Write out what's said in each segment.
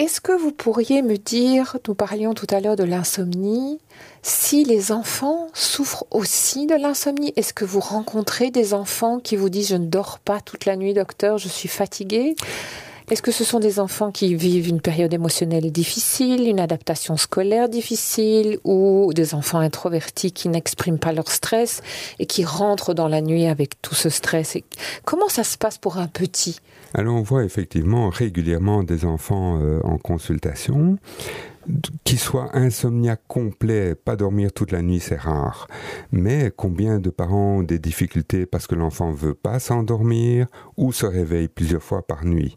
Est-ce que vous pourriez me dire, nous parlions tout à l'heure de l'insomnie, si les enfants souffrent aussi de l'insomnie? Est-ce que vous rencontrez des enfants qui vous disent je ne dors pas toute la nuit, docteur, je suis fatigué est-ce que ce sont des enfants qui vivent une période émotionnelle difficile, une adaptation scolaire difficile, ou des enfants introvertis qui n'expriment pas leur stress et qui rentrent dans la nuit avec tout ce stress Comment ça se passe pour un petit? Alors on voit effectivement régulièrement des enfants euh, en consultation qui soit insomniaque complet, pas dormir toute la nuit, c'est rare. Mais combien de parents ont des difficultés parce que l'enfant veut pas s'endormir ou se réveille plusieurs fois par nuit?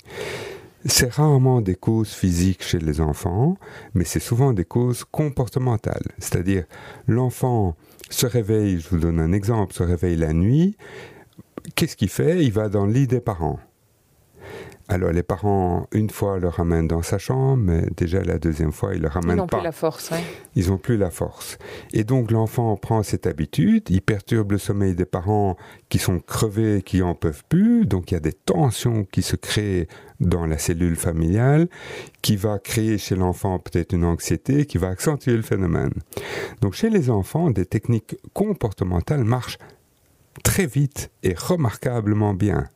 C'est rarement des causes physiques chez les enfants, mais c'est souvent des causes comportementales. C'est-à-dire, l'enfant se réveille, je vous donne un exemple, se réveille la nuit, qu'est-ce qu'il fait? Il va dans le lit des parents. Alors les parents, une fois, le ramènent dans sa chambre, mais déjà la deuxième fois, ils le ramènent pas. Ils n'ont plus la force. Ils n'ont plus la force. Et donc l'enfant prend cette habitude, il perturbe le sommeil des parents qui sont crevés, qui en peuvent plus. Donc il y a des tensions qui se créent dans la cellule familiale, qui va créer chez l'enfant peut-être une anxiété, qui va accentuer le phénomène. Donc chez les enfants, des techniques comportementales marchent très vite et remarquablement bien.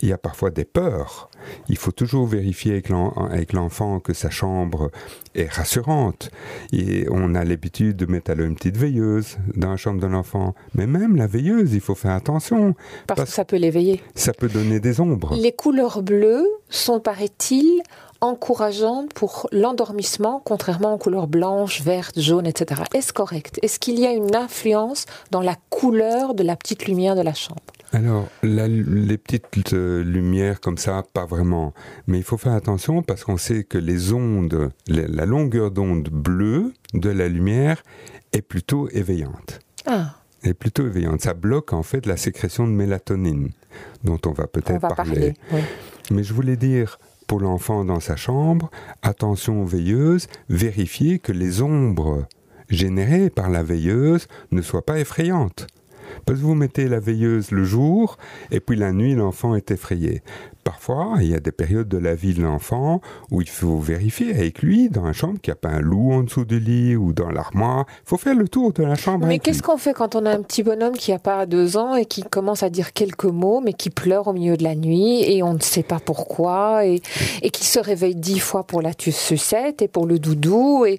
Il y a parfois des peurs. Il faut toujours vérifier avec l'enfant que sa chambre est rassurante. Et on a l'habitude de mettre une petite veilleuse dans la chambre de l'enfant. Mais même la veilleuse, il faut faire attention. Parce, que ça peut l'éveiller. Ça peut donner des ombres. Les couleurs bleues sont, paraît-il, encourageantes pour l'endormissement, contrairement aux couleurs blanches, vertes, jaunes, etc. Est-ce correct? Est-ce qu'il y a une influence dans la couleur de la petite lumière de la chambre? Alors, les petites euh, lumières comme ça, pas vraiment. Mais il faut faire attention parce qu'on sait que les ondes, la longueur d'onde bleue de la lumière est plutôt éveillante. Ah. Est plutôt éveillante. Ça bloque en fait la sécrétion de mélatonine, dont on va peut-être parler. Mais je voulais dire, pour l'enfant dans sa chambre, attention veilleuse, vérifiez que les ombres générées par la veilleuse ne soient pas effrayantes. Parce que vous mettez la veilleuse le jour et puis la nuit l'enfant est effrayé. Parfois, il y a des périodes de la vie de l'enfant où il faut vérifier avec lui dans la chambre qu'il n'y a pas un loup en dessous du lit ou dans l'armoire. Il faut faire le tour de la chambre. Mais qu'est-ce qu'on fait quand on a un petit bonhomme qui n'a pas deux ans et qui commence à dire quelques mots mais qui pleure au milieu de la nuit et on ne sait pas pourquoi et, et qui se réveille dix fois pour la sucette et pour le doudou et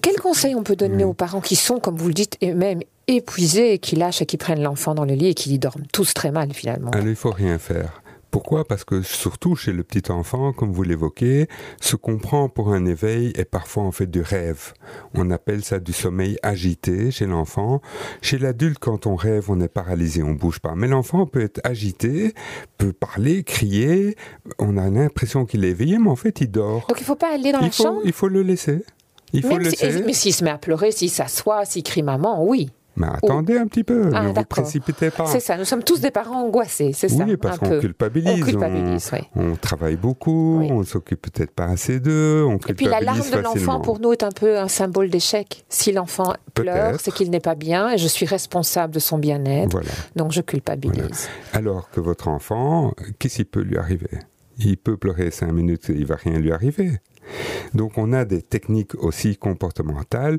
quel conseil on peut donner aux parents qui sont, comme vous le dites, même épuisés et qui lâchent et qui prennent l'enfant dans le lit et qui dorment tous très mal finalement Alors, il faut rien faire. Pourquoi? Parce que surtout chez le petit enfant, comme vous l'évoquez, ce qu'on prend pour un éveil est parfois en fait du rêve. On appelle ça du sommeil agité chez l'enfant. Chez l'adulte, quand on rêve, on est paralysé, on bouge pas. Mais l'enfant peut être agité, peut parler, crier. On a l'impression qu'il est éveillé, mais en fait, il dort. Donc il faut pas aller dans la chambre? Il faut le laisser. Il faut le laisser. mais s'il se met à pleurer, s'il s'assoit, s'il crie maman, oui. Mais attendez un petit peu, ah, ne vous précipitez pas. C'est ça, nous sommes tous des parents angoissés, c'est ça. Oui, parce qu'on culpabilise. On, culpabilise on, travaille beaucoup, on s'occupe peut-être pas assez d'eux, on Et puis la larme de l'enfant pour nous est un peu un symbole d'échec. Si l'enfant pleure, c'est qu'il n'est pas bien et je suis responsable de son bien-être, donc je culpabilise. Alors que votre enfant, qu'est-ce qui peut lui arriver? Il peut pleurer cinq minutes et il va rien lui arriver. Donc on a des techniques aussi comportementales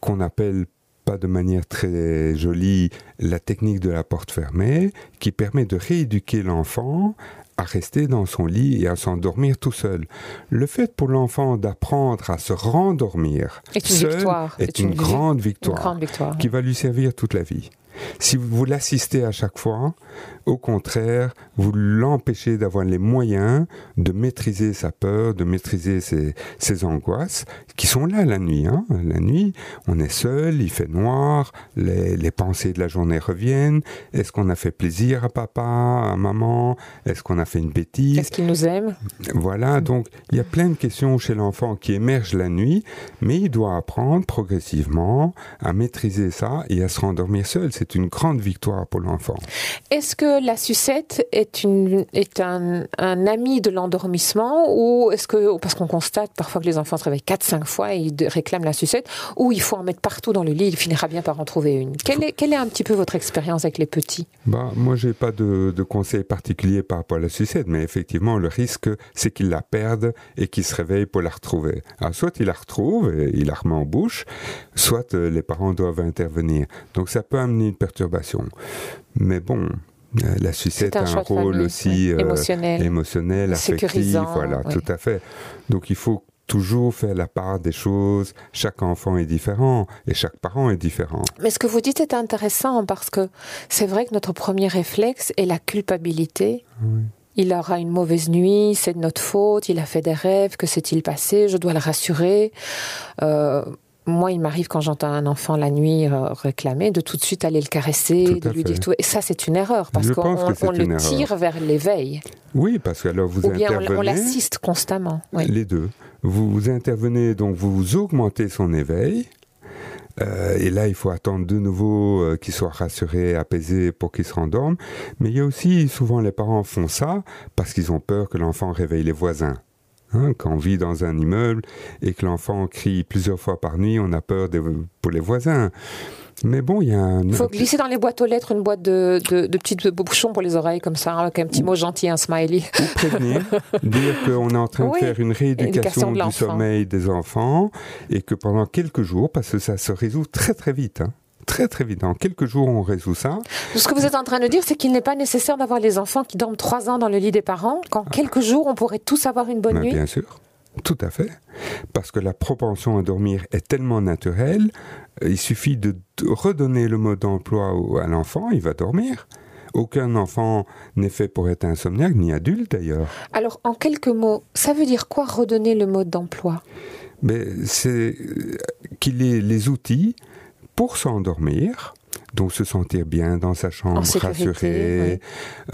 qu'on appelle pas de manière très jolie la technique de la porte fermée qui permet de rééduquer l'enfant à rester dans son lit et à s'endormir tout seul. Le fait pour l'enfant d'apprendre à se rendormir est une, seul est, une, grande victoire qui va lui servir toute la vie. Si vous l'assistez à chaque fois, au contraire, vous l'empêchez d'avoir les moyens de maîtriser sa peur, de maîtriser ses, angoisses, qui sont là la nuit. Hein. La nuit, on est seul, il fait noir, les, les pensées de la journée reviennent. Est-ce qu'on a fait plaisir à papa, à maman? Est-ce qu'on a fait une bêtise? Est-ce qu'il nous aime? Voilà, donc il y a plein de questions chez l'enfant qui émergent la nuit, mais il doit apprendre progressivement à maîtriser ça et à se rendormir seul. C'est c'est une grande victoire pour l'enfant. Est-ce que la sucette est, une, est un, un ami de l'endormissement ou est-ce que, parce qu'on constate parfois que les enfants se réveillent 4-5 fois et ils réclament la sucette, ou il faut en mettre partout dans le lit, il finira bien par en trouver une. Quelle est, quelle est un petit peu votre expérience avec les petits? Bah, Moi, j'ai pas de, de conseil particulier par rapport à la sucette, mais effectivement, le risque, c'est qu'ils la perdent et qu'ils se réveillent pour la retrouver. Alors, soit ils la retrouvent et ils la remet en bouche, soit euh, les parents doivent intervenir. Donc, ça peut amener une perturbation. Mais bon, euh, la sucette a un rôle aussi euh, émotionnel, émotionnel affectif, voilà, tout à fait. Donc il faut toujours faire la part des choses. Chaque enfant est différent et chaque parent est différent. Mais ce que vous dites est intéressant parce que c'est vrai que notre premier réflexe est la culpabilité. Il aura une mauvaise nuit, c'est de notre faute, il a fait des rêves, que s'est-il passé, je dois le rassurer. Euh, moi, il m'arrive quand j'entends un enfant la nuit euh, réclamer, de tout de suite aller le caresser, de lui dire tout. Et ça, c'est une erreur parce qu'on le tire vers l'éveil. Oui, parce que alors vous Ou bien on l'assiste constamment. Les deux. Vous, vous intervenez, donc vous augmentez son éveil. Euh, et là, il faut attendre de nouveau euh, qu'il soit rassuré, apaisé pour qu'il se rendorme. Mais il y a aussi, souvent les parents font ça parce qu'ils ont peur que l'enfant réveille les voisins. Hein, quand on vit dans un immeuble et que l'enfant crie plusieurs fois par nuit, on a peur pour les voisins. Mais bon, il y a un... Il faut glisser dans les boîtes aux lettres une boîte de, de, de petits bouchons pour les oreilles, comme ça, avec un petit mot gentil, un smiley. Ou prévenir, dire qu'on est en train de faire une rééducation du sommeil des enfants et que pendant quelques jours, parce que ça se résout très très vite, hein, très très vite. En quelques jours, on résout ça. Ce que vous êtes en train de dire, c'est qu'il n'est pas nécessaire d'avoir les enfants qui dorment trois ans dans le lit des parents. Qu'en quelques jours, on pourrait tous avoir une bonne nuit. Bien sûr. Tout à fait. Parce que la propension à dormir est tellement naturelle, euh, il suffit de redonner le mode d'emploi à l'enfant, il va dormir. Aucun enfant n'est fait pour être insomniaque, ni adulte d'ailleurs. Alors, en quelques mots, ça veut dire quoi redonner le mode d'emploi? Mais c'est euh, qu'il ait les outils pour s'endormir, donc se sentir bien dans sa chambre, rassuré,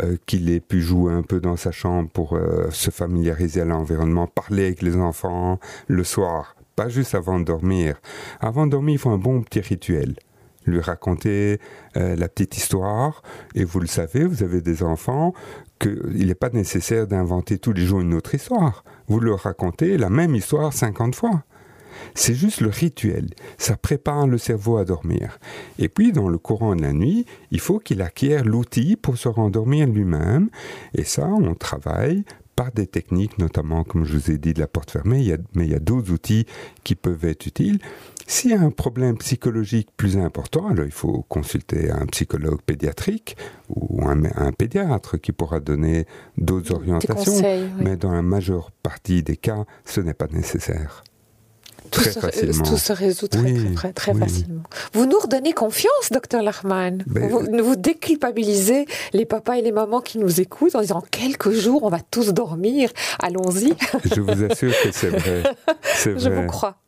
euh, qu'il ait pu jouer un peu dans sa chambre pour euh, se familiariser à l'environnement, parler avec les enfants le soir, pas juste avant de dormir. Avant de dormir, il faut un bon petit rituel lui raconter euh, la petite histoire. Et vous le savez, vous avez des enfants, qu'il n'est pas nécessaire d'inventer tous les jours une autre histoire. Vous leur racontez la même histoire 50 fois. C'est juste le rituel. Ça prépare le cerveau à dormir. Et puis, dans le courant de la nuit, il faut qu'il acquiert l'outil pour se rendormir lui-même. Et ça, on travaille par des techniques, notamment, comme je vous ai dit, de la porte fermée, mais il y a d'autres outils qui peuvent être utiles. S'il y a un problème psychologique plus important, alors il faut consulter un psychologue pédiatrique ou un, pédiatre qui pourra donner d'autres orientations. Mais dans la majeure partie des cas, ce n'est pas nécessaire. Tout, se, tout se, résout très, très, très, facilement. Vous nous redonnez confiance, docteur Lachman. Ben, vous, vous déculpabilisez les papas et les mamans qui nous écoutent en disant quelques jours, on va tous dormir. Allons-y. Je vous assure que c'est vrai. Je vous crois.